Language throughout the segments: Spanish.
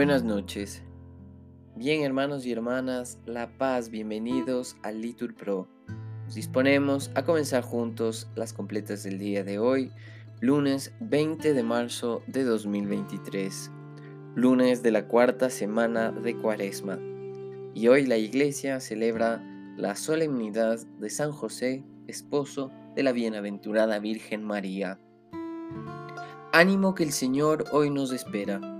Buenas noches. Bien, hermanos y hermanas, La Paz, bienvenidos al Litur Pro. Nos disponemos a comenzar juntos las completas del día de hoy, lunes 20 de marzo de 2023, lunes de la cuarta semana de Cuaresma. Y hoy la Iglesia celebra la solemnidad de San José, esposo de la bienaventurada Virgen María. Ánimo que el Señor hoy nos espera.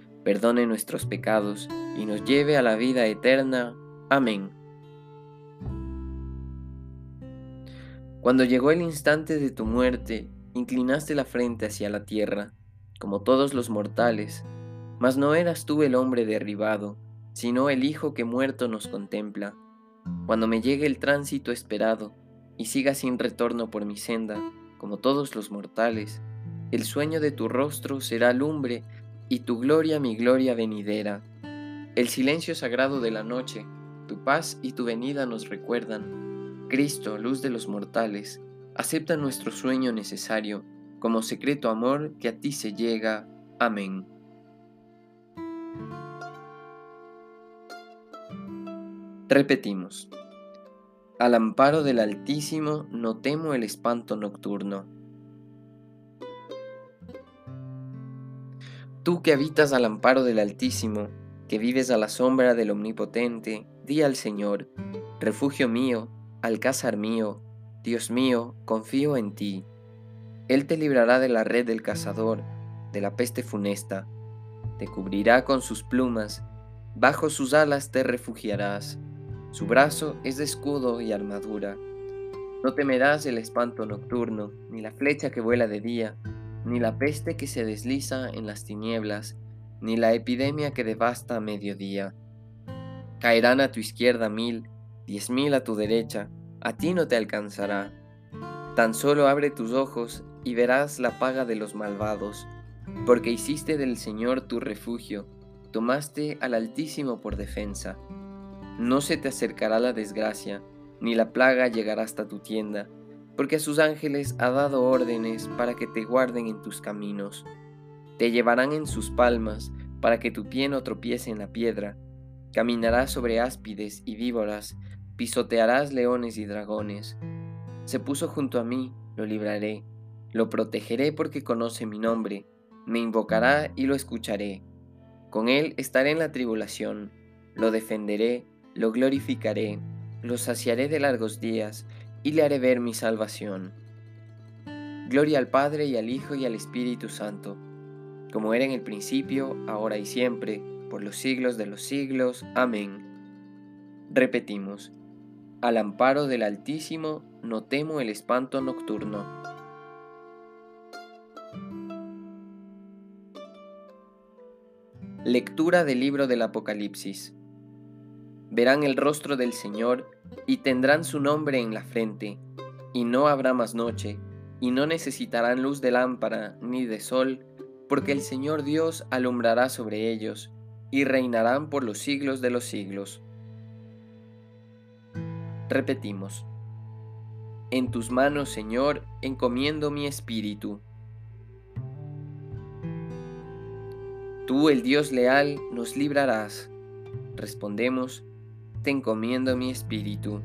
perdone nuestros pecados y nos lleve a la vida eterna. Amén. Cuando llegó el instante de tu muerte, inclinaste la frente hacia la tierra, como todos los mortales, mas no eras tú el hombre derribado, sino el Hijo que muerto nos contempla. Cuando me llegue el tránsito esperado, y siga sin retorno por mi senda, como todos los mortales, el sueño de tu rostro será lumbre y tu gloria mi gloria venidera. El silencio sagrado de la noche, tu paz y tu venida nos recuerdan. Cristo, luz de los mortales, acepta nuestro sueño necesario como secreto amor que a ti se llega. Amén. Repetimos. Al amparo del Altísimo no temo el espanto nocturno Tú que habitas al amparo del Altísimo, que vives a la sombra del Omnipotente, di al Señor, refugio mío, alcázar mío, Dios mío, confío en ti. Él te librará de la red del cazador, de la peste funesta, te cubrirá con sus plumas, bajo sus alas te refugiarás, su brazo es de escudo y armadura. No temerás el espanto nocturno, ni la flecha que vuela de día, ni la peste que se desliza en las tinieblas, ni la epidemia que devasta a mediodía. Caerán a tu izquierda mil, diez mil a tu derecha, a ti no te alcanzará. Tan solo abre tus ojos y verás la paga de los malvados, porque hiciste del Señor tu refugio, tomaste al Altísimo por defensa. No se te acercará la desgracia, ni la plaga llegará hasta tu tienda porque a sus ángeles ha dado órdenes para que te guarden en tus caminos. Te llevarán en sus palmas para que tu pie no tropiece en la piedra. Caminarás sobre áspides y víboras, pisotearás leones y dragones. Se puso junto a mí, lo libraré, lo protegeré porque conoce mi nombre, me invocará y lo escucharé. Con él estaré en la tribulación, lo defenderé, lo glorificaré, lo saciaré de largos días y le haré ver mi salvación. Gloria al Padre y al Hijo y al Espíritu Santo, como era en el principio, ahora y siempre, por los siglos de los siglos. Amén. Repetimos, al amparo del Altísimo no temo el espanto nocturno. Lectura del libro del Apocalipsis. Verán el rostro del Señor y tendrán su nombre en la frente, y no habrá más noche, y no necesitarán luz de lámpara ni de sol, porque el Señor Dios alumbrará sobre ellos, y reinarán por los siglos de los siglos. Repetimos. En tus manos, Señor, encomiendo mi espíritu. Tú, el Dios leal, nos librarás. Respondemos, te encomiendo mi espíritu.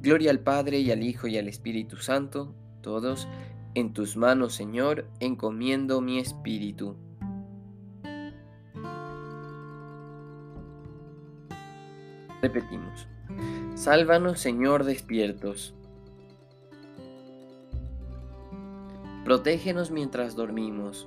Gloria al Padre y al Hijo y al Espíritu Santo, todos, En tus manos, Señor, encomiendo mi espíritu. Repetimos. Sálvanos, Señor, despiertos. Protégenos mientras dormimos.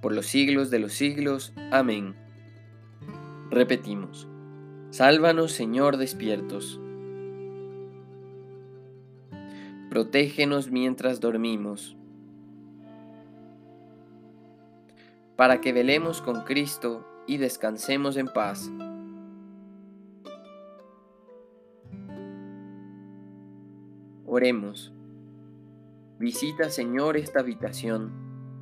por los siglos de los siglos. Amén. Repetimos, Sálvanos Señor despiertos. Protégenos mientras dormimos, para que velemos con Cristo y descansemos en paz. Oremos. Visita, Señor, esta habitación,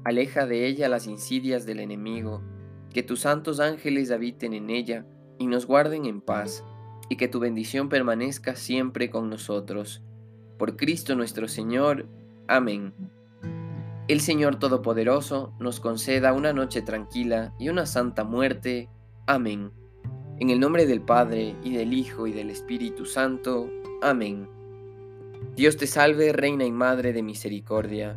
aleja de ella las insidias del enemigo, que tus santos ángeles habiten en ella y nos guarden en paz, y que tu bendición permanezca siempre con nosotros por Cristo nuestro Señor. Amén. El Señor Todopoderoso nos conceda una noche tranquila y una santa muerte. Amén. En el nombre del Padre, y del Hijo, y del Espíritu Santo. Amén. Dios te salve, Reina y Madre de Misericordia,